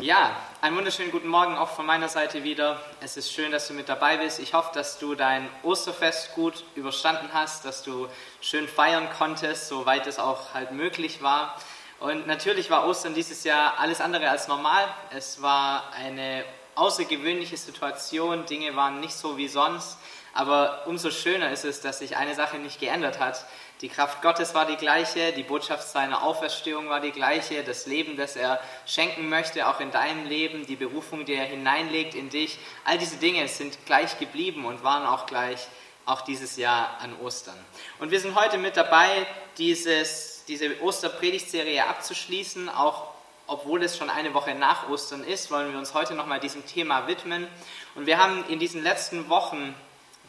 Ja, einen wunderschönen guten Morgen auch von meiner Seite wieder. Es ist schön, dass du mit dabei bist. Ich hoffe, dass du dein Osterfest gut überstanden hast, dass du schön feiern konntest, soweit es auch halt möglich war. Und natürlich war Ostern dieses Jahr alles andere als normal. Es war eine außergewöhnliche Situation, Dinge waren nicht so wie sonst. Aber umso schöner ist es, dass sich eine Sache nicht geändert hat. Die Kraft Gottes war die gleiche, die Botschaft seiner Auferstehung war die gleiche, das Leben, das er schenken möchte, auch in deinem Leben, die Berufung, die er hineinlegt in dich. All diese Dinge sind gleich geblieben und waren auch gleich auch dieses Jahr an Ostern. Und wir sind heute mit dabei, dieses, diese Osterpredigtserie abzuschließen, auch obwohl es schon eine Woche nach Ostern ist, wollen wir uns heute nochmal diesem Thema widmen. Und wir haben in diesen letzten Wochen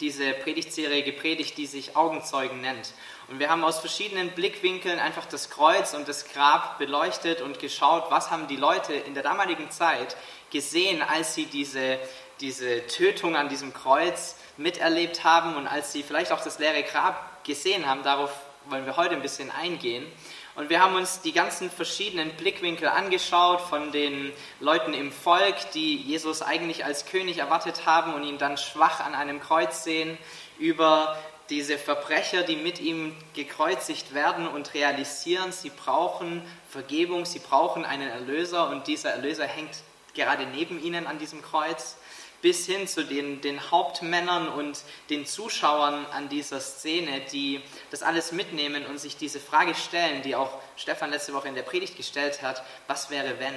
diese Predigtserie gepredigt, die sich Augenzeugen nennt. Und wir haben aus verschiedenen Blickwinkeln einfach das Kreuz und das Grab beleuchtet und geschaut, was haben die Leute in der damaligen Zeit gesehen, als sie diese, diese Tötung an diesem Kreuz miterlebt haben und als sie vielleicht auch das leere Grab gesehen haben. Darauf wollen wir heute ein bisschen eingehen. Und wir haben uns die ganzen verschiedenen Blickwinkel angeschaut von den Leuten im Volk, die Jesus eigentlich als König erwartet haben und ihn dann schwach an einem Kreuz sehen, über diese Verbrecher, die mit ihm gekreuzigt werden und realisieren, sie brauchen Vergebung, sie brauchen einen Erlöser und dieser Erlöser hängt gerade neben ihnen an diesem Kreuz bis hin zu den, den Hauptmännern und den Zuschauern an dieser Szene, die das alles mitnehmen und sich diese Frage stellen, die auch Stefan letzte Woche in der Predigt gestellt hat, was wäre wenn?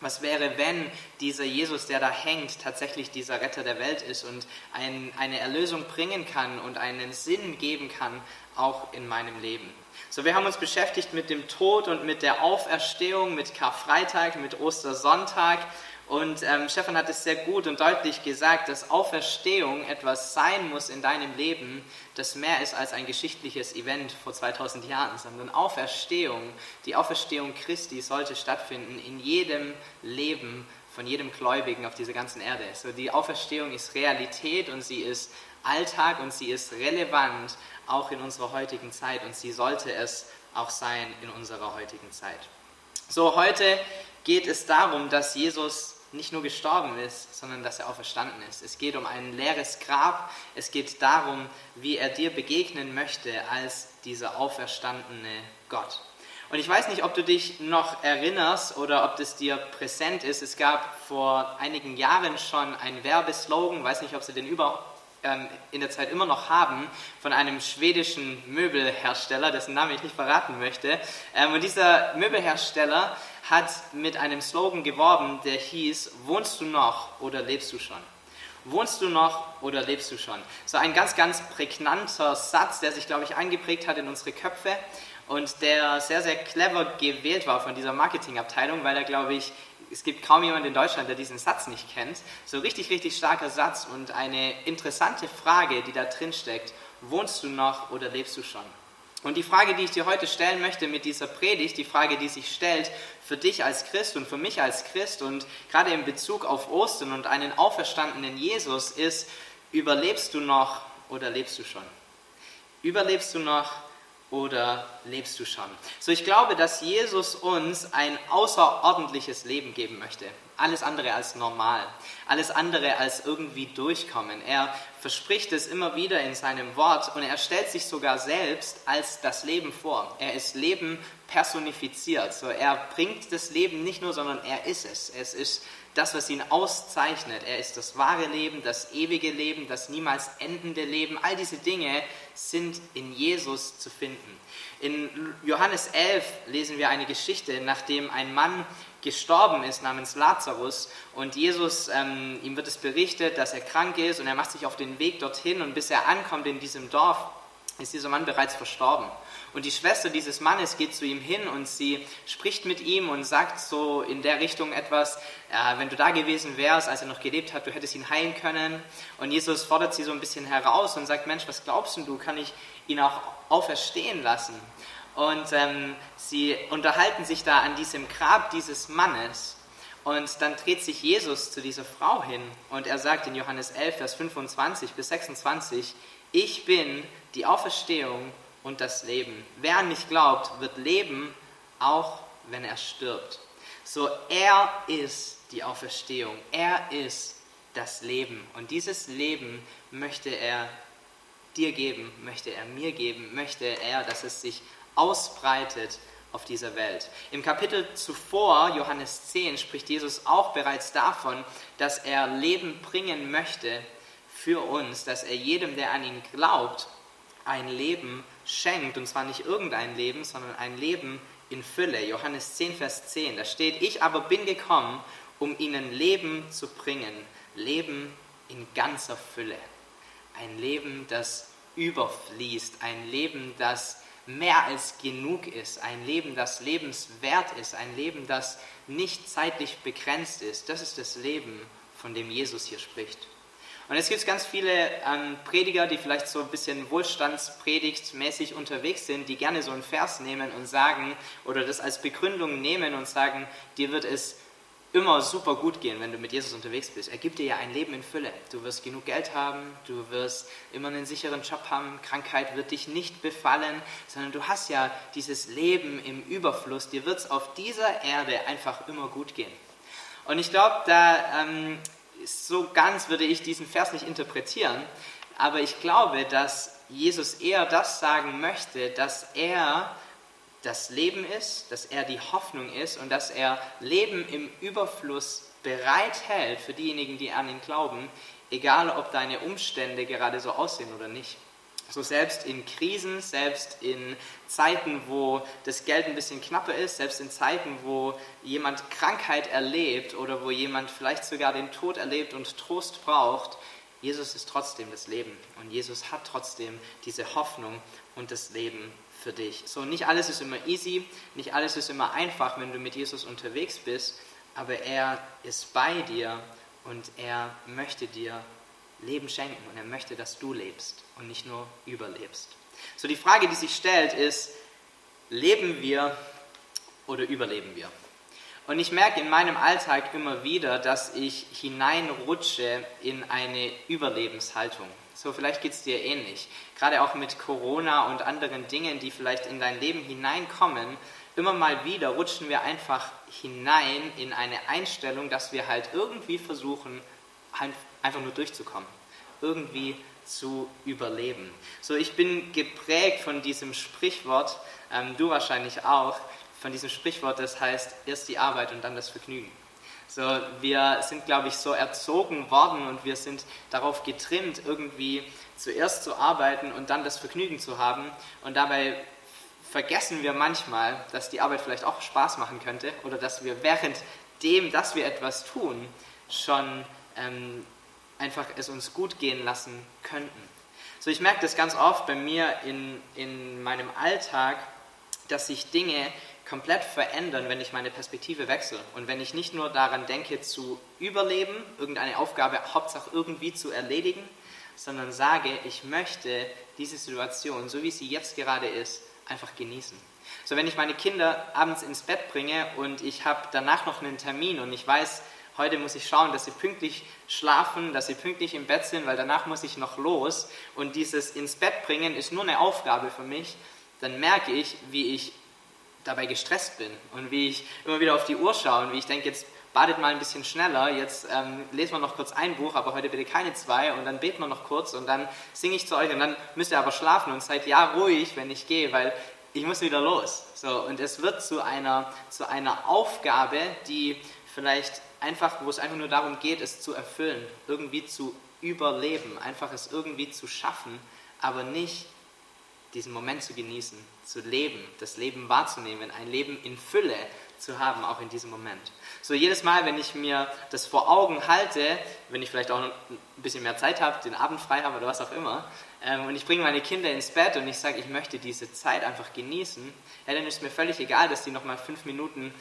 Was wäre, wenn dieser Jesus, der da hängt, tatsächlich dieser Retter der Welt ist und ein, eine Erlösung bringen kann und einen Sinn geben kann, auch in meinem Leben? So, wir haben uns beschäftigt mit dem Tod und mit der Auferstehung, mit Karfreitag, mit Ostersonntag und ähm, Stefan hat es sehr gut und deutlich gesagt, dass Auferstehung etwas sein muss in deinem Leben, das mehr ist als ein geschichtliches Event vor 2000 Jahren, sondern Auferstehung, die Auferstehung Christi sollte stattfinden in jedem Leben von jedem Gläubigen auf dieser ganzen Erde. So die Auferstehung ist Realität und sie ist Alltag und sie ist relevant auch in unserer heutigen Zeit und sie sollte es auch sein in unserer heutigen Zeit. So heute geht es darum, dass Jesus nicht nur gestorben ist, sondern dass er auferstanden ist. Es geht um ein leeres Grab. Es geht darum, wie er dir begegnen möchte als dieser auferstandene Gott. Und ich weiß nicht, ob du dich noch erinnerst oder ob das dir präsent ist. Es gab vor einigen Jahren schon einen Werbeslogan, weiß nicht, ob sie den über, ähm, in der Zeit immer noch haben, von einem schwedischen Möbelhersteller, dessen Namen ich nicht verraten möchte. Ähm, und dieser Möbelhersteller hat mit einem Slogan geworben, der hieß, wohnst du noch oder lebst du schon? Wohnst du noch oder lebst du schon? So ein ganz, ganz prägnanter Satz, der sich, glaube ich, eingeprägt hat in unsere Köpfe und der sehr, sehr clever gewählt war von dieser Marketingabteilung, weil er, glaube ich, es gibt kaum jemanden in Deutschland, der diesen Satz nicht kennt. So richtig, richtig starker Satz und eine interessante Frage, die da drin steckt. Wohnst du noch oder lebst du schon? Und die Frage, die ich dir heute stellen möchte mit dieser Predigt, die Frage, die sich stellt für dich als Christ und für mich als Christ und gerade in Bezug auf Ostern und einen auferstandenen Jesus ist, überlebst du noch oder lebst du schon? Überlebst du noch oder lebst du schon? So, ich glaube, dass Jesus uns ein außerordentliches Leben geben möchte. Alles andere als normal. Alles andere als irgendwie durchkommen. Er verspricht es immer wieder in seinem Wort und er stellt sich sogar selbst als das Leben vor. Er ist Leben personifiziert. So, er bringt das Leben nicht nur, sondern er ist es. Es ist das, was ihn auszeichnet. Er ist das wahre Leben, das ewige Leben, das niemals endende Leben. All diese Dinge sind in Jesus zu finden. In Johannes 11 lesen wir eine Geschichte, nachdem ein Mann gestorben ist namens Lazarus und Jesus, ähm, ihm wird es berichtet, dass er krank ist und er macht sich auf den Weg dorthin und bis er ankommt in diesem Dorf, ist dieser Mann bereits verstorben. Und die Schwester dieses Mannes geht zu ihm hin und sie spricht mit ihm und sagt so in der Richtung etwas, äh, wenn du da gewesen wärst, als er noch gelebt hat, du hättest ihn heilen können. Und Jesus fordert sie so ein bisschen heraus und sagt, Mensch, was glaubst du, kann ich ihn auch auferstehen lassen? Und ähm, sie unterhalten sich da an diesem Grab dieses Mannes. Und dann dreht sich Jesus zu dieser Frau hin und er sagt in Johannes 11, Vers 25 bis 26, ich bin die Auferstehung und das Leben. Wer an mich glaubt, wird leben, auch wenn er stirbt. So, er ist die Auferstehung. Er ist das Leben. Und dieses Leben möchte er dir geben, möchte er mir geben, möchte er, dass es sich ausbreitet auf dieser Welt. Im Kapitel zuvor, Johannes 10, spricht Jesus auch bereits davon, dass er Leben bringen möchte für uns, dass er jedem, der an ihn glaubt, ein Leben schenkt. Und zwar nicht irgendein Leben, sondern ein Leben in Fülle. Johannes 10, Vers 10, da steht, ich aber bin gekommen, um ihnen Leben zu bringen. Leben in ganzer Fülle. Ein Leben, das überfließt. Ein Leben, das mehr als genug ist, ein Leben, das lebenswert ist, ein Leben, das nicht zeitlich begrenzt ist. Das ist das Leben, von dem Jesus hier spricht. Und es gibt ganz viele ähm, Prediger, die vielleicht so ein bisschen wohlstandspredigtmäßig unterwegs sind, die gerne so einen Vers nehmen und sagen, oder das als Begründung nehmen und sagen, dir wird es immer super gut gehen, wenn du mit Jesus unterwegs bist. Er gibt dir ja ein Leben in Fülle. Du wirst genug Geld haben, du wirst immer einen sicheren Job haben, Krankheit wird dich nicht befallen, sondern du hast ja dieses Leben im Überfluss. Dir wird es auf dieser Erde einfach immer gut gehen. Und ich glaube, da ähm, so ganz würde ich diesen Vers nicht interpretieren, aber ich glaube, dass Jesus eher das sagen möchte, dass er das Leben ist, dass er die Hoffnung ist und dass er Leben im Überfluss bereithält für diejenigen, die an ihn glauben, egal ob deine Umstände gerade so aussehen oder nicht. So selbst in Krisen, selbst in Zeiten, wo das Geld ein bisschen knapper ist, selbst in Zeiten, wo jemand Krankheit erlebt oder wo jemand vielleicht sogar den Tod erlebt und Trost braucht, Jesus ist trotzdem das Leben und Jesus hat trotzdem diese Hoffnung und das Leben für dich. So, nicht alles ist immer easy, nicht alles ist immer einfach, wenn du mit Jesus unterwegs bist, aber er ist bei dir und er möchte dir Leben schenken und er möchte, dass du lebst und nicht nur überlebst. So, die Frage, die sich stellt, ist, leben wir oder überleben wir? Und ich merke in meinem Alltag immer wieder, dass ich hineinrutsche in eine Überlebenshaltung. So, vielleicht geht es dir ähnlich. Gerade auch mit Corona und anderen Dingen, die vielleicht in dein Leben hineinkommen, immer mal wieder rutschen wir einfach hinein in eine Einstellung, dass wir halt irgendwie versuchen, einfach nur durchzukommen. Irgendwie zu überleben. So, ich bin geprägt von diesem Sprichwort, ähm, du wahrscheinlich auch, von diesem Sprichwort, das heißt, erst die Arbeit und dann das Vergnügen. So, wir sind, glaube ich, so erzogen worden und wir sind darauf getrimmt, irgendwie zuerst zu arbeiten und dann das Vergnügen zu haben. Und dabei vergessen wir manchmal, dass die Arbeit vielleicht auch Spaß machen könnte oder dass wir während dem, dass wir etwas tun, schon ähm, einfach es uns gut gehen lassen könnten. So, ich merke das ganz oft bei mir in, in meinem Alltag, dass sich Dinge komplett verändern, wenn ich meine Perspektive wechsle und wenn ich nicht nur daran denke zu überleben, irgendeine Aufgabe Hauptsache irgendwie zu erledigen, sondern sage, ich möchte diese Situation, so wie sie jetzt gerade ist, einfach genießen. So, wenn ich meine Kinder abends ins Bett bringe und ich habe danach noch einen Termin und ich weiß, heute muss ich schauen, dass sie pünktlich schlafen, dass sie pünktlich im Bett sind, weil danach muss ich noch los und dieses ins Bett bringen ist nur eine Aufgabe für mich, dann merke ich, wie ich dabei gestresst bin und wie ich immer wieder auf die Uhr schaue und wie ich denke, jetzt badet mal ein bisschen schneller, jetzt ähm, lesen wir noch kurz ein Buch, aber heute bitte keine zwei und dann beten wir noch kurz und dann singe ich zu euch und dann müsst ihr aber schlafen und seid ja ruhig, wenn ich gehe, weil ich muss wieder los. So, und es wird zu einer, zu einer Aufgabe, die vielleicht einfach, wo es einfach nur darum geht, es zu erfüllen, irgendwie zu überleben, einfach es irgendwie zu schaffen, aber nicht diesen Moment zu genießen, zu leben, das Leben wahrzunehmen, ein Leben in Fülle zu haben, auch in diesem Moment. So jedes Mal, wenn ich mir das vor Augen halte, wenn ich vielleicht auch ein bisschen mehr Zeit habe, den Abend frei habe oder was auch immer, ähm, und ich bringe meine Kinder ins Bett und ich sage, ich möchte diese Zeit einfach genießen, ja, dann ist mir völlig egal, dass die nochmal fünf Minuten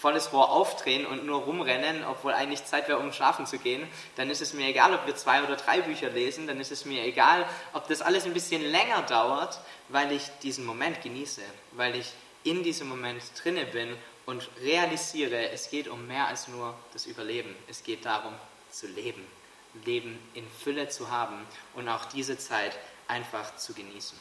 volles Rohr aufdrehen und nur rumrennen, obwohl eigentlich Zeit wäre, um schlafen zu gehen, dann ist es mir egal, ob wir zwei oder drei Bücher lesen, dann ist es mir egal, ob das alles ein bisschen länger dauert, weil ich diesen Moment genieße, weil ich in diesem Moment drinne bin und realisiere, es geht um mehr als nur das Überleben. Es geht darum, zu leben, Leben in Fülle zu haben und auch diese Zeit einfach zu genießen.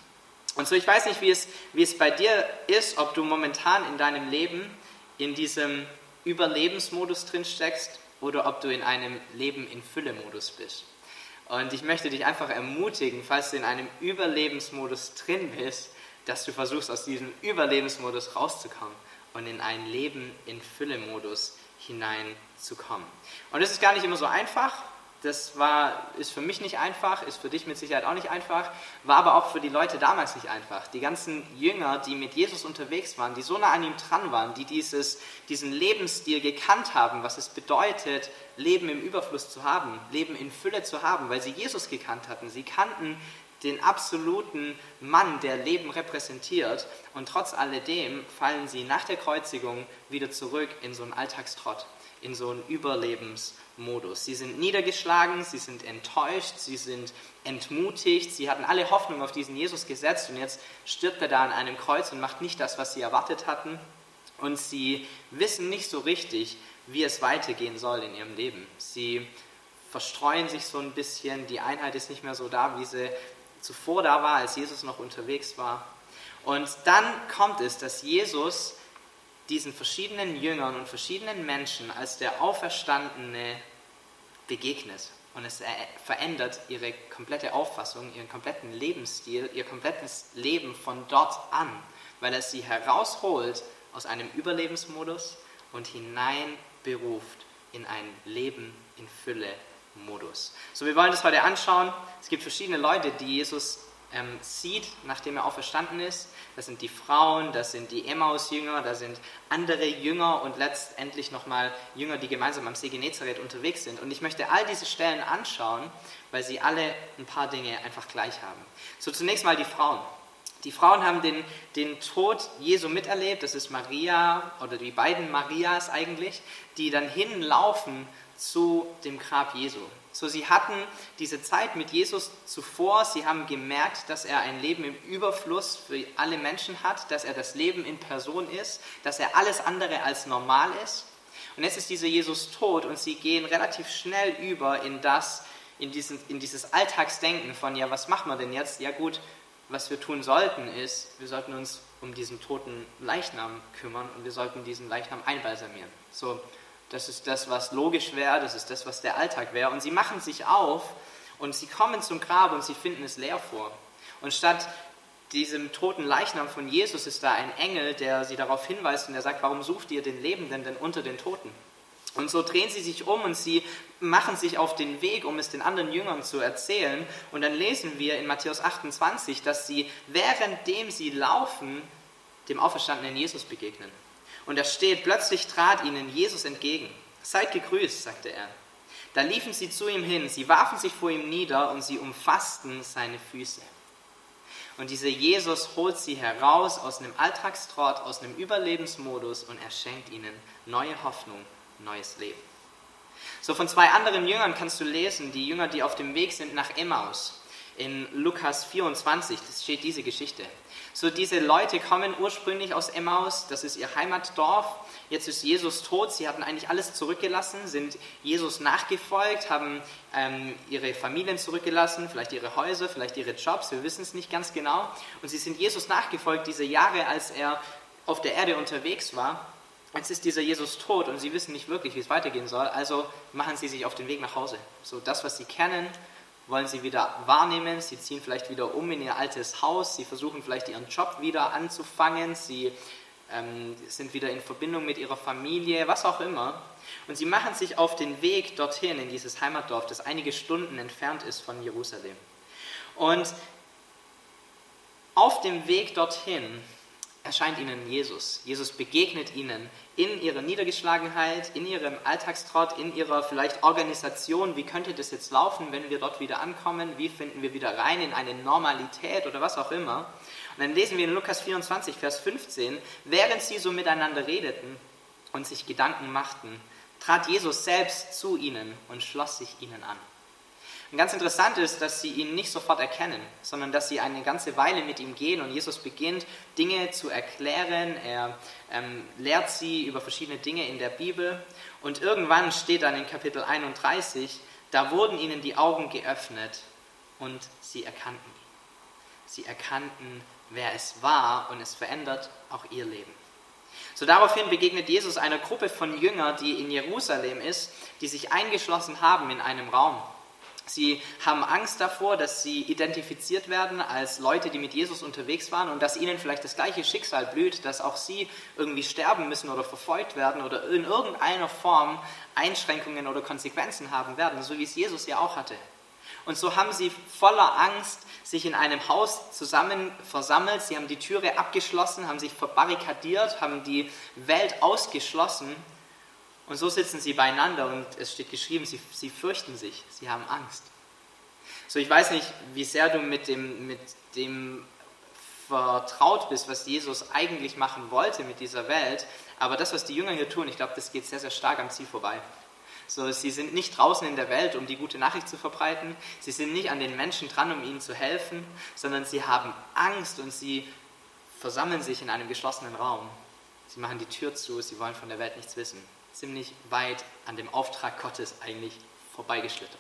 Und so, ich weiß nicht, wie es, wie es bei dir ist, ob du momentan in deinem Leben in diesem Überlebensmodus drin steckst oder ob du in einem Leben in Fülle-Modus bist. Und ich möchte dich einfach ermutigen, falls du in einem Überlebensmodus drin bist, dass du versuchst, aus diesem Überlebensmodus rauszukommen und in ein Leben in Fülle-Modus hineinzukommen. Und es ist gar nicht immer so einfach, das war, ist für mich nicht einfach, ist für dich mit Sicherheit auch nicht einfach, war aber auch für die Leute damals nicht einfach. Die ganzen Jünger, die mit Jesus unterwegs waren, die so nah an ihm dran waren, die dieses, diesen Lebensstil gekannt haben, was es bedeutet, Leben im Überfluss zu haben, Leben in Fülle zu haben, weil sie Jesus gekannt hatten. Sie kannten den absoluten Mann, der Leben repräsentiert. Und trotz alledem fallen sie nach der Kreuzigung wieder zurück in so einen Alltagstrott, in so einen Überlebens- Modus. Sie sind niedergeschlagen, sie sind enttäuscht, sie sind entmutigt, sie hatten alle Hoffnung auf diesen Jesus gesetzt und jetzt stirbt er da an einem Kreuz und macht nicht das, was sie erwartet hatten. Und sie wissen nicht so richtig, wie es weitergehen soll in ihrem Leben. Sie verstreuen sich so ein bisschen, die Einheit ist nicht mehr so da, wie sie zuvor da war, als Jesus noch unterwegs war. Und dann kommt es, dass Jesus diesen verschiedenen Jüngern und verschiedenen Menschen als der Auferstandene begegnet. Und es verändert ihre komplette Auffassung, ihren kompletten Lebensstil, ihr komplettes Leben von dort an, weil er sie herausholt aus einem Überlebensmodus und hineinberuft in ein Leben in Fülle Modus. So, wir wollen das heute anschauen. Es gibt verschiedene Leute, die Jesus ähm, sieht, nachdem er auferstanden ist. Das sind die Frauen, das sind die Emmaus-Jünger, da sind andere Jünger und letztendlich nochmal Jünger, die gemeinsam am See Genezareth unterwegs sind. Und ich möchte all diese Stellen anschauen, weil sie alle ein paar Dinge einfach gleich haben. So zunächst mal die Frauen. Die Frauen haben den, den Tod Jesu miterlebt. Das ist Maria oder die beiden Marias eigentlich, die dann hinlaufen zu dem Grab Jesu. So, sie hatten diese Zeit mit Jesus zuvor, sie haben gemerkt, dass er ein Leben im Überfluss für alle Menschen hat, dass er das Leben in Person ist, dass er alles andere als normal ist. Und jetzt ist dieser Jesus tot und sie gehen relativ schnell über in das, in, diesen, in dieses Alltagsdenken von, ja, was machen wir denn jetzt? Ja gut, was wir tun sollten ist, wir sollten uns um diesen toten Leichnam kümmern und wir sollten diesen Leichnam einbalsamieren. So, das ist das, was logisch wäre, das ist das, was der Alltag wäre. Und sie machen sich auf und sie kommen zum Grab und sie finden es leer vor. Und statt diesem toten Leichnam von Jesus ist da ein Engel, der sie darauf hinweist und der sagt, warum sucht ihr den Lebenden denn unter den Toten? Und so drehen sie sich um und sie machen sich auf den Weg, um es den anderen Jüngern zu erzählen. Und dann lesen wir in Matthäus 28, dass sie, währenddem sie laufen, dem auferstandenen Jesus begegnen. Und da steht, plötzlich trat ihnen Jesus entgegen. Seid gegrüßt, sagte er. Da liefen sie zu ihm hin, sie warfen sich vor ihm nieder und sie umfassten seine Füße. Und dieser Jesus holt sie heraus aus einem Alltagstrott, aus einem Überlebensmodus und er schenkt ihnen neue Hoffnung, neues Leben. So von zwei anderen Jüngern kannst du lesen, die Jünger, die auf dem Weg sind nach Emmaus. In Lukas 24, das steht diese Geschichte. So diese Leute kommen ursprünglich aus Emmaus, das ist ihr Heimatdorf. Jetzt ist Jesus tot, sie hatten eigentlich alles zurückgelassen, sind Jesus nachgefolgt, haben ähm, ihre Familien zurückgelassen, vielleicht ihre Häuser, vielleicht ihre Jobs, wir wissen es nicht ganz genau. Und sie sind Jesus nachgefolgt diese Jahre, als er auf der Erde unterwegs war. Jetzt ist dieser Jesus tot und sie wissen nicht wirklich, wie es weitergehen soll, also machen sie sich auf den Weg nach Hause. So das, was sie kennen, wollen sie wieder wahrnehmen, sie ziehen vielleicht wieder um in ihr altes Haus, sie versuchen vielleicht ihren Job wieder anzufangen, sie ähm, sind wieder in Verbindung mit ihrer Familie, was auch immer. Und sie machen sich auf den Weg dorthin, in dieses Heimatdorf, das einige Stunden entfernt ist von Jerusalem. Und auf dem Weg dorthin erscheint ihnen Jesus. Jesus begegnet ihnen in ihrer Niedergeschlagenheit, in ihrem Alltagstrott, in ihrer vielleicht Organisation. Wie könnte das jetzt laufen, wenn wir dort wieder ankommen? Wie finden wir wieder rein in eine Normalität oder was auch immer? Und dann lesen wir in Lukas 24, Vers 15, während sie so miteinander redeten und sich Gedanken machten, trat Jesus selbst zu ihnen und schloss sich ihnen an. Und ganz interessant ist, dass sie ihn nicht sofort erkennen, sondern dass sie eine ganze Weile mit ihm gehen und Jesus beginnt, Dinge zu erklären. Er ähm, lehrt sie über verschiedene Dinge in der Bibel. Und irgendwann steht dann in Kapitel 31, da wurden ihnen die Augen geöffnet und sie erkannten ihn. Sie erkannten, wer es war und es verändert auch ihr Leben. So daraufhin begegnet Jesus einer Gruppe von Jüngern, die in Jerusalem ist, die sich eingeschlossen haben in einem Raum. Sie haben Angst davor, dass sie identifiziert werden als Leute, die mit Jesus unterwegs waren und dass ihnen vielleicht das gleiche Schicksal blüht, dass auch sie irgendwie sterben müssen oder verfolgt werden oder in irgendeiner Form Einschränkungen oder Konsequenzen haben werden, so wie es Jesus ja auch hatte. Und so haben sie voller Angst sich in einem Haus zusammen versammelt, sie haben die Türe abgeschlossen, haben sich verbarrikadiert, haben die Welt ausgeschlossen und so sitzen sie beieinander und es steht geschrieben, sie, sie fürchten sich, sie haben Angst. So, ich weiß nicht, wie sehr du mit dem, mit dem vertraut bist, was Jesus eigentlich machen wollte mit dieser Welt, aber das, was die Jünger hier tun, ich glaube, das geht sehr, sehr stark am Ziel vorbei. So, sie sind nicht draußen in der Welt, um die gute Nachricht zu verbreiten, sie sind nicht an den Menschen dran, um ihnen zu helfen, sondern sie haben Angst und sie versammeln sich in einem geschlossenen Raum. Sie machen die Tür zu, sie wollen von der Welt nichts wissen ziemlich weit an dem Auftrag Gottes eigentlich vorbeigeschlittert.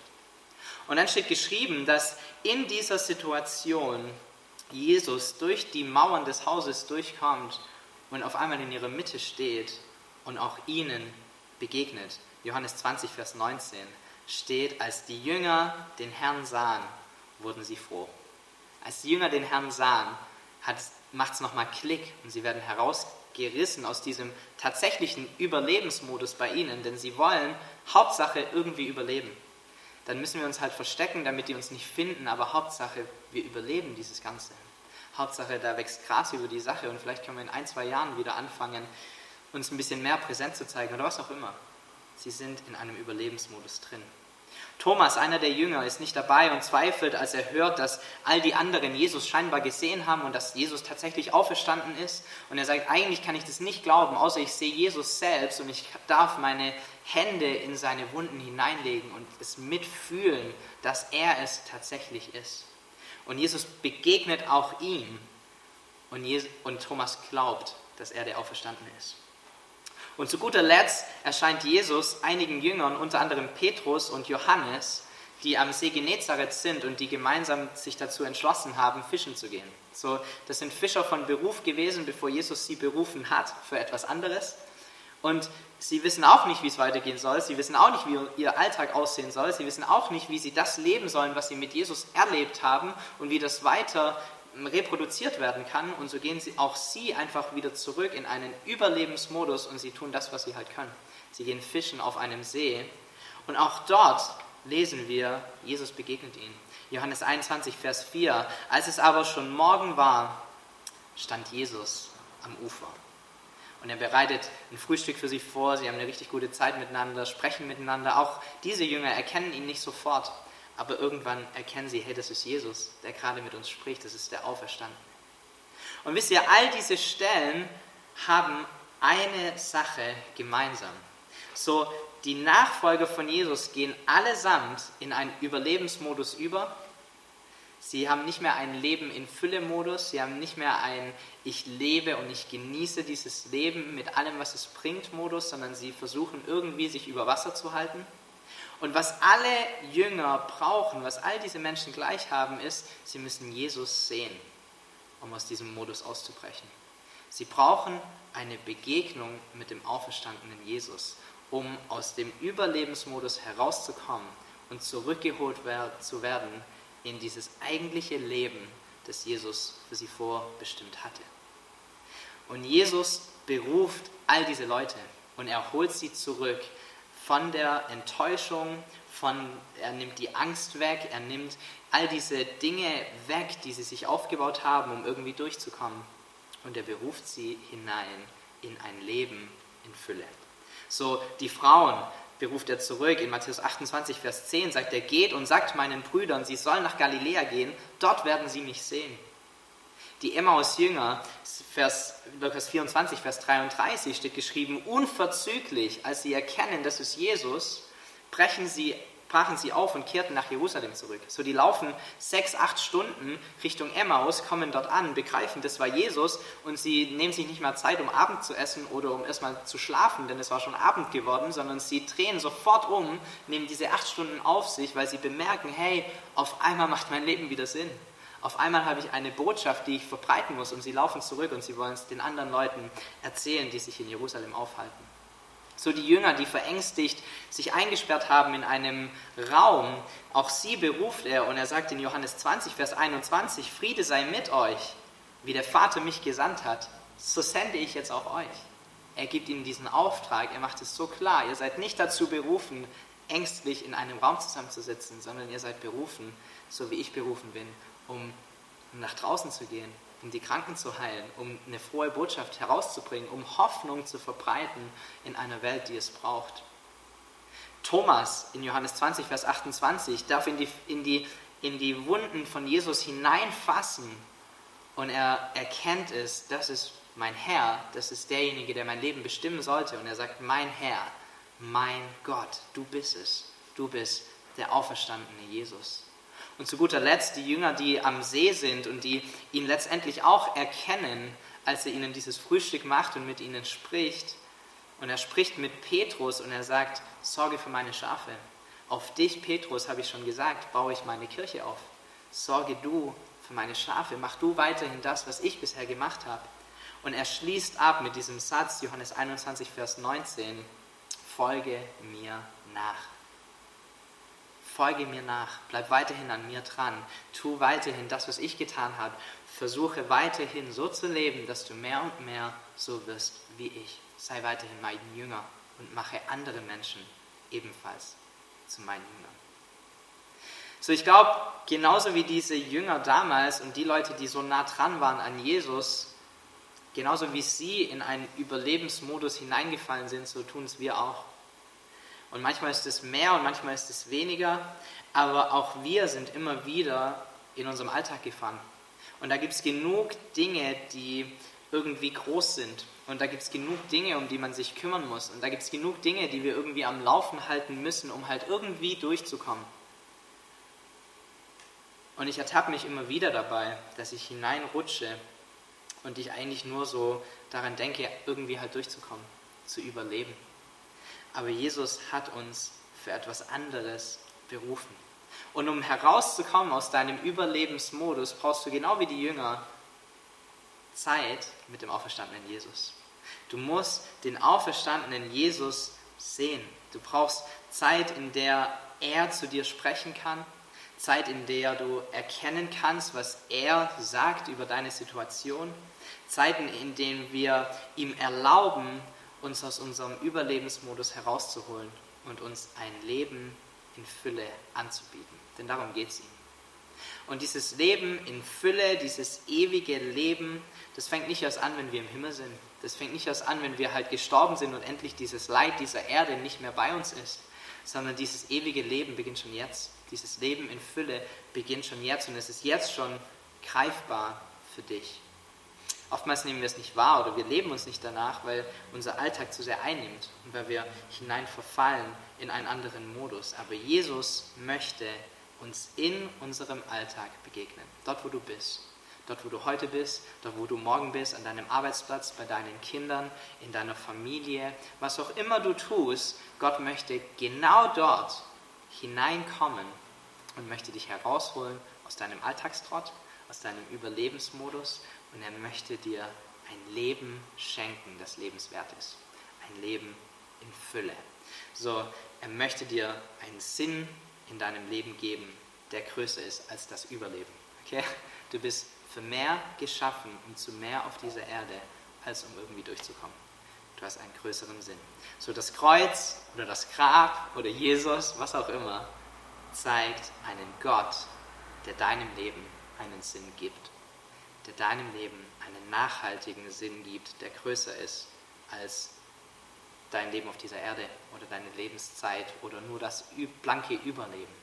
Und dann steht geschrieben, dass in dieser Situation Jesus durch die Mauern des Hauses durchkommt und auf einmal in ihrer Mitte steht und auch ihnen begegnet. Johannes 20, Vers 19 steht, als die Jünger den Herrn sahen, wurden sie froh. Als die Jünger den Herrn sahen, macht es nochmal Klick und sie werden heraus gerissen aus diesem tatsächlichen Überlebensmodus bei ihnen, denn sie wollen Hauptsache irgendwie überleben. Dann müssen wir uns halt verstecken, damit die uns nicht finden, aber Hauptsache, wir überleben dieses Ganze. Hauptsache, da wächst Gras über die Sache und vielleicht können wir in ein, zwei Jahren wieder anfangen, uns ein bisschen mehr präsent zu zeigen oder was auch immer. Sie sind in einem Überlebensmodus drin. Thomas, einer der Jünger, ist nicht dabei und zweifelt, als er hört, dass all die anderen Jesus scheinbar gesehen haben und dass Jesus tatsächlich auferstanden ist. Und er sagt, eigentlich kann ich das nicht glauben, außer ich sehe Jesus selbst und ich darf meine Hände in seine Wunden hineinlegen und es mitfühlen, dass er es tatsächlich ist. Und Jesus begegnet auch ihm und, Thomas glaubt, dass er der Auferstandene ist. Und zu guter Letzt erscheint Jesus einigen Jüngern, unter anderem Petrus und Johannes, die am See Genezareth sind und die gemeinsam sich dazu entschlossen haben, fischen zu gehen. So, das sind Fischer von Beruf gewesen, bevor Jesus sie berufen hat für etwas anderes. Und sie wissen auch nicht, wie es weitergehen soll. Sie wissen auch nicht, wie ihr Alltag aussehen soll. Sie wissen auch nicht, wie sie das leben sollen, was sie mit Jesus erlebt haben und wie das weiter reproduziert werden kann. Und so gehen sie, auch sie einfach wieder zurück in einen Überlebensmodus und sie tun das, was sie halt können. Sie gehen fischen auf einem See. Und auch dort lesen wir, Jesus begegnet ihnen. Johannes 21, Vers 4. Als es aber schon Morgen war, stand Jesus am Ufer. Und er bereitet ein Frühstück für sie vor. Sie haben eine richtig gute Zeit miteinander, sprechen miteinander. Auch diese Jünger erkennen ihn nicht sofort. Aber irgendwann erkennen sie, hey, das ist Jesus, der gerade mit uns spricht, das ist der Auferstanden. Und wisst ihr, all diese Stellen haben eine Sache gemeinsam. So, die Nachfolger von Jesus gehen allesamt in einen Überlebensmodus über. Sie haben nicht mehr ein Leben in Fülle-Modus, sie haben nicht mehr ein Ich lebe und ich genieße dieses Leben mit allem, was es bringt Modus, sondern sie versuchen irgendwie sich über Wasser zu halten. Und was alle Jünger brauchen, was all diese Menschen gleich haben, ist, sie müssen Jesus sehen, um aus diesem Modus auszubrechen. Sie brauchen eine Begegnung mit dem auferstandenen Jesus, um aus dem Überlebensmodus herauszukommen und zurückgeholt zu werden in dieses eigentliche Leben, das Jesus für sie vorbestimmt hatte. Und Jesus beruft all diese Leute und er holt sie zurück von der Enttäuschung, von, er nimmt die Angst weg, er nimmt all diese Dinge weg, die sie sich aufgebaut haben, um irgendwie durchzukommen. Und er beruft sie hinein in ein Leben in Fülle. So, die Frauen beruft er zurück. In Matthäus 28, Vers 10 sagt er, geht und sagt meinen Brüdern, sie sollen nach Galiläa gehen, dort werden sie mich sehen. Die Emmaus-Jünger, Vers, Lukas 24, Vers 33 steht geschrieben, unverzüglich, als sie erkennen, das ist Jesus, brechen sie, brachen sie auf und kehrten nach Jerusalem zurück. So, die laufen sechs, acht Stunden Richtung Emmaus, kommen dort an, begreifen, das war Jesus und sie nehmen sich nicht mehr Zeit, um Abend zu essen oder um erstmal zu schlafen, denn es war schon Abend geworden, sondern sie drehen sofort um, nehmen diese acht Stunden auf sich, weil sie bemerken, hey, auf einmal macht mein Leben wieder Sinn Auf einmal habe ich eine Botschaft, die ich verbreiten muss und sie laufen zurück und sie wollen es den anderen Leuten erzählen, die sich in Jerusalem aufhalten. So die Jünger, die verängstigt sich eingesperrt haben in einem Raum, auch sie beruft er und er sagt in Johannes 20, Vers 21, Friede sei mit euch, wie der Vater mich gesandt hat, so sende ich jetzt auch euch. Er gibt ihnen diesen Auftrag, er macht es so klar, ihr seid nicht dazu berufen, ängstlich in einem Raum zusammenzusitzen, sondern ihr seid berufen, so wie ich berufen bin, um nach draußen zu gehen, um die Kranken zu heilen, um eine frohe Botschaft herauszubringen, um Hoffnung zu verbreiten in einer Welt, die es braucht. Thomas in Johannes 20, Vers 28 darf in die, in die, in die Wunden von Jesus hineinfassen und er erkennt es, das ist mein Herr, das ist derjenige, der mein Leben bestimmen sollte. Und er sagt, mein Herr, mein Gott, du bist es, du bist der auferstandene Jesus. Und zu guter Letzt die Jünger, die am See sind und die ihn letztendlich auch erkennen, als er ihnen dieses Frühstück macht und mit ihnen spricht. Und er spricht mit Petrus und er sagt, sorge für meine Schafe. Auf dich, Petrus, habe ich schon gesagt, baue ich meine Kirche auf. Sorge du für meine Schafe. Mach du weiterhin das, was ich bisher gemacht habe. Und er schließt ab mit diesem Satz, Johannes 21, Vers 19, folge mir nach folge mir nach, bleib weiterhin an mir dran, tu weiterhin das, was ich getan habe, versuche weiterhin so zu leben, dass du mehr und mehr so wirst wie ich. Sei weiterhin mein Jünger und mache andere Menschen ebenfalls zu meinen Jüngern. So, ich glaube, genauso wie diese Jünger damals und die Leute, die so nah dran waren an Jesus, genauso wie sie in einen Überlebensmodus hineingefallen sind, so tun es wir auch. Und manchmal ist es mehr und manchmal ist es weniger, aber auch wir sind immer wieder in unserem Alltag gefangen. Und da gibt es genug Dinge, die irgendwie groß sind. Und da gibt es genug Dinge, um die man sich kümmern muss. Und da gibt es genug Dinge, die wir irgendwie am Laufen halten müssen, um halt irgendwie durchzukommen. Und ich ertappe mich immer wieder dabei, dass ich hineinrutsche und ich eigentlich nur so daran denke, irgendwie halt durchzukommen, zu überleben. Aber Jesus hat uns für etwas anderes berufen. Und um herauszukommen aus deinem Überlebensmodus, brauchst du genau wie die Jünger Zeit mit dem auferstandenen Jesus. Du musst den auferstandenen Jesus sehen. Du brauchst Zeit, in der er zu dir sprechen kann, Zeit, in der du erkennen kannst, was er sagt über deine Situation, Zeiten, in denen wir ihm erlauben, uns aus unserem Überlebensmodus herauszuholen und uns ein Leben in Fülle anzubieten. Denn darum geht es ihm. Und dieses Leben in Fülle, dieses ewige Leben, das fängt nicht erst an, wenn wir im Himmel sind. Das fängt nicht erst an, wenn wir halt gestorben sind und endlich dieses Leid dieser Erde nicht mehr bei uns ist, sondern dieses ewige Leben beginnt schon jetzt. Dieses Leben in Fülle beginnt schon jetzt und es ist jetzt schon greifbar für dich. Oftmals nehmen wir es nicht wahr oder wir leben uns nicht danach, weil unser Alltag zu sehr einnimmt und weil wir hinein verfallen in einen anderen Modus. Aber Jesus möchte uns in unserem Alltag begegnen, dort wo du bist. Dort, wo du heute bist, dort, wo du morgen bist, an deinem Arbeitsplatz, bei deinen Kindern, in deiner Familie, was auch immer du tust, Gott möchte genau dort hineinkommen und möchte dich herausholen aus deinem Alltagstrott, aus deinem Überlebensmodus und er möchte dir ein Leben schenken, das lebenswert ist. Ein Leben in Fülle. So, er möchte dir einen Sinn in deinem Leben geben, der größer ist als das Überleben. Okay? Du bist für mehr geschaffen und zu mehr auf dieser Erde, als um irgendwie durchzukommen. Du hast einen größeren Sinn. So das Kreuz oder das Grab oder Jesus, was auch immer, zeigt einen Gott, der deinem Leben einen Sinn gibt der deinem Leben einen nachhaltigen Sinn gibt, der größer ist als dein Leben auf dieser Erde oder deine Lebenszeit oder nur das blanke Überleben.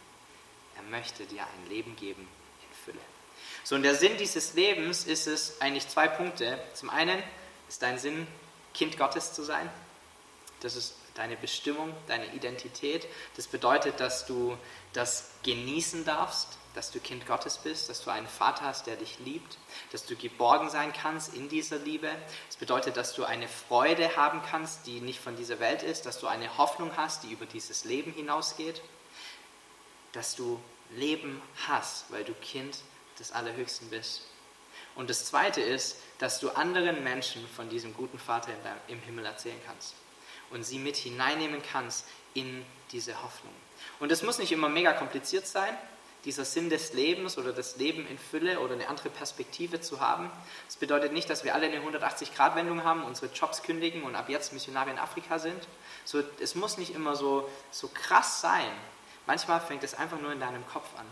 Er möchte dir ein Leben geben in Fülle. So, und der Sinn dieses Lebens ist es eigentlich zwei Punkte. Zum einen ist dein Sinn, Kind Gottes zu sein. Das ist deine Bestimmung, deine Identität. Das bedeutet, dass du das genießen darfst, dass du Kind Gottes bist, dass du einen Vater hast, der dich liebt, dass du geborgen sein kannst in dieser Liebe. Es bedeutet, dass du eine Freude haben kannst, die nicht von dieser Welt ist, dass du eine Hoffnung hast, die über dieses Leben hinausgeht, dass du Leben hast, weil du Kind des Allerhöchsten bist. Und das Zweite ist, dass du anderen Menschen von diesem guten Vater im Himmel erzählen kannst und sie mit hineinnehmen kannst in diese Hoffnung. Und es muss nicht immer mega kompliziert sein, dieser Sinn des Lebens oder das Leben in Fülle oder eine andere Perspektive zu haben. Das bedeutet nicht, dass wir alle eine 180-Grad-Wendung haben, unsere Jobs kündigen und ab jetzt Missionare in Afrika sind. So, es muss nicht immer so, so krass sein. Manchmal fängt es einfach nur in deinem Kopf an.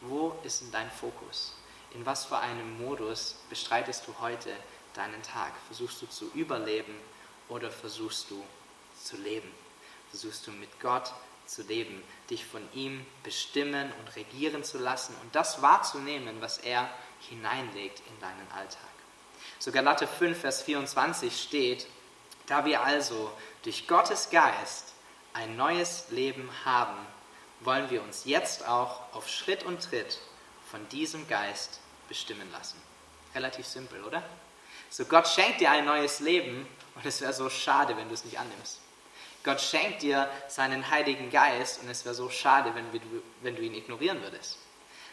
Wo ist denn dein Fokus? In was für einem Modus bestreitest du heute deinen Tag? Versuchst du zu überleben oder versuchst du zu leben? Versuchst du mit Gott zu leben, dich von ihm bestimmen und regieren zu lassen und das wahrzunehmen, was er hineinlegt in deinen Alltag. So Galate 5, Vers 24 steht, da wir also durch Gottes Geist ein neues Leben haben, wollen wir uns jetzt auch auf Schritt und Tritt von diesem Geist bestimmen lassen. Relativ simpel, oder? So Gott schenkt dir ein neues Leben und es wäre so schade, wenn du es nicht annimmst. Gott schenkt dir seinen Heiligen Geist und es wäre so schade, wenn, wir, wenn du ihn ignorieren würdest.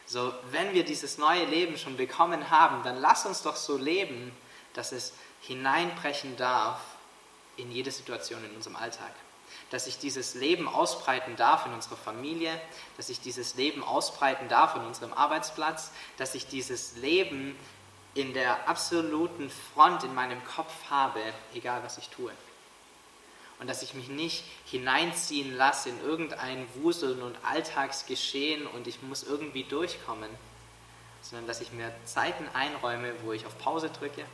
So, wenn wir dieses neue Leben schon bekommen haben, dann lass uns doch so leben, dass es hineinbrechen darf in jede Situation in unserem Alltag. Dass sich dieses Leben ausbreiten darf in unserer Familie, dass sich dieses Leben ausbreiten darf in unserem Arbeitsplatz, dass sich dieses Leben in der absoluten Front in meinem Kopf habe, egal was ich tue und dass ich mich nicht hineinziehen lasse in irgendein Wuseln und Alltagsgeschehen und ich muss irgendwie durchkommen, sondern dass ich mir Zeiten einräume, wo ich auf Pause drücke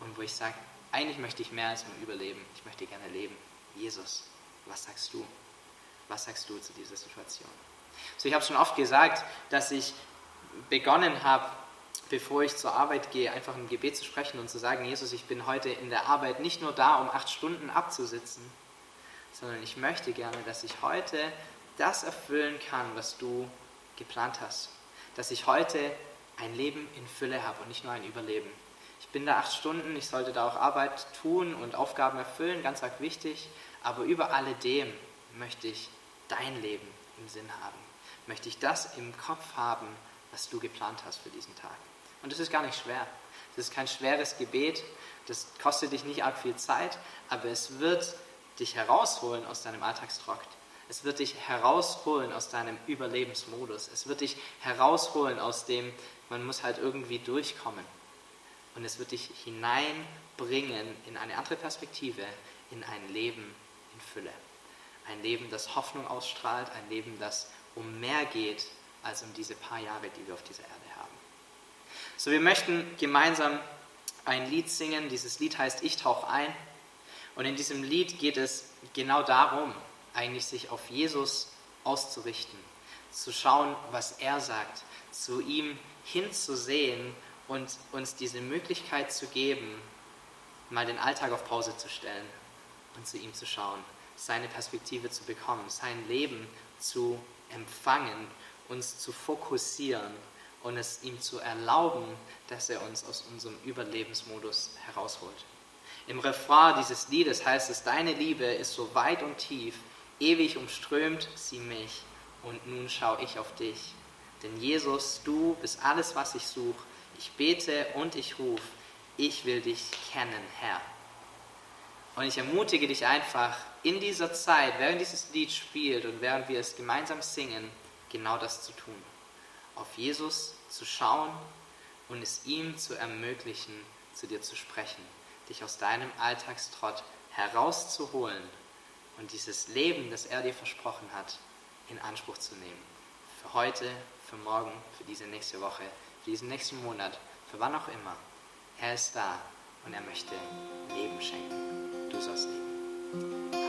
und wo ich sage, eigentlich möchte ich mehr als nur überleben, ich möchte gerne leben. Jesus, was sagst du? Was sagst du zu dieser Situation? So, ich habe schon oft gesagt, dass ich begonnen habe, bevor ich zur Arbeit gehe, einfach ein Gebet zu sprechen und zu sagen, Jesus, ich bin heute in der Arbeit nicht nur da, um acht Stunden abzusitzen, sondern ich möchte gerne, dass ich heute das erfüllen kann, was du geplant hast. Dass ich heute ein Leben in Fülle habe und nicht nur ein Überleben. Ich bin da acht Stunden, ich sollte da auch Arbeit tun und Aufgaben erfüllen, ganz arg wichtig, aber über alledem möchte ich dein Leben im Sinn haben. Möchte ich das im Kopf haben, was du geplant hast für diesen Tag. Und das ist gar nicht schwer. Das ist kein schweres Gebet, das kostet dich nicht arg viel Zeit, aber es wird dich herausholen aus deinem Alltagstrakt. Es wird dich herausholen aus deinem Überlebensmodus. Es wird dich herausholen aus dem, man muss halt irgendwie durchkommen. Und es wird dich hineinbringen in eine andere Perspektive, in ein Leben in Fülle. Ein Leben, das Hoffnung ausstrahlt, ein Leben, das um mehr geht als um diese paar Jahre, die wir auf dieser Erde. So, wir möchten gemeinsam ein Lied singen. Dieses Lied heißt Ich tauche ein. Und in diesem Lied geht es genau darum, eigentlich sich auf Jesus auszurichten, zu schauen, was er sagt, zu ihm hinzusehen und uns diese Möglichkeit zu geben, mal den Alltag auf Pause zu stellen und zu ihm zu schauen, seine Perspektive zu bekommen, sein Leben zu empfangen, uns zu fokussieren und es ihm zu erlauben, dass er uns aus unserem Überlebensmodus herausholt. Im Refrain dieses Liedes heißt es, deine Liebe ist so weit und tief, ewig umströmt sie mich und nun schaue ich auf dich. Denn Jesus, du bist alles, was ich suche. Ich bete und ich rufe, ich will dich kennen, Herr. Und ich ermutige dich einfach, in dieser Zeit, während dieses Lied spielt und während wir es gemeinsam singen, genau das zu tun. Auf Jesus zu schauen und es ihm zu ermöglichen, zu dir zu sprechen, dich aus deinem Alltagstrott herauszuholen und dieses Leben, das er dir versprochen hat, in Anspruch zu nehmen. Für heute, für morgen, für diese nächste Woche, für diesen nächsten Monat, für wann auch immer. Er ist da und er möchte Leben schenken. Du sollst leben.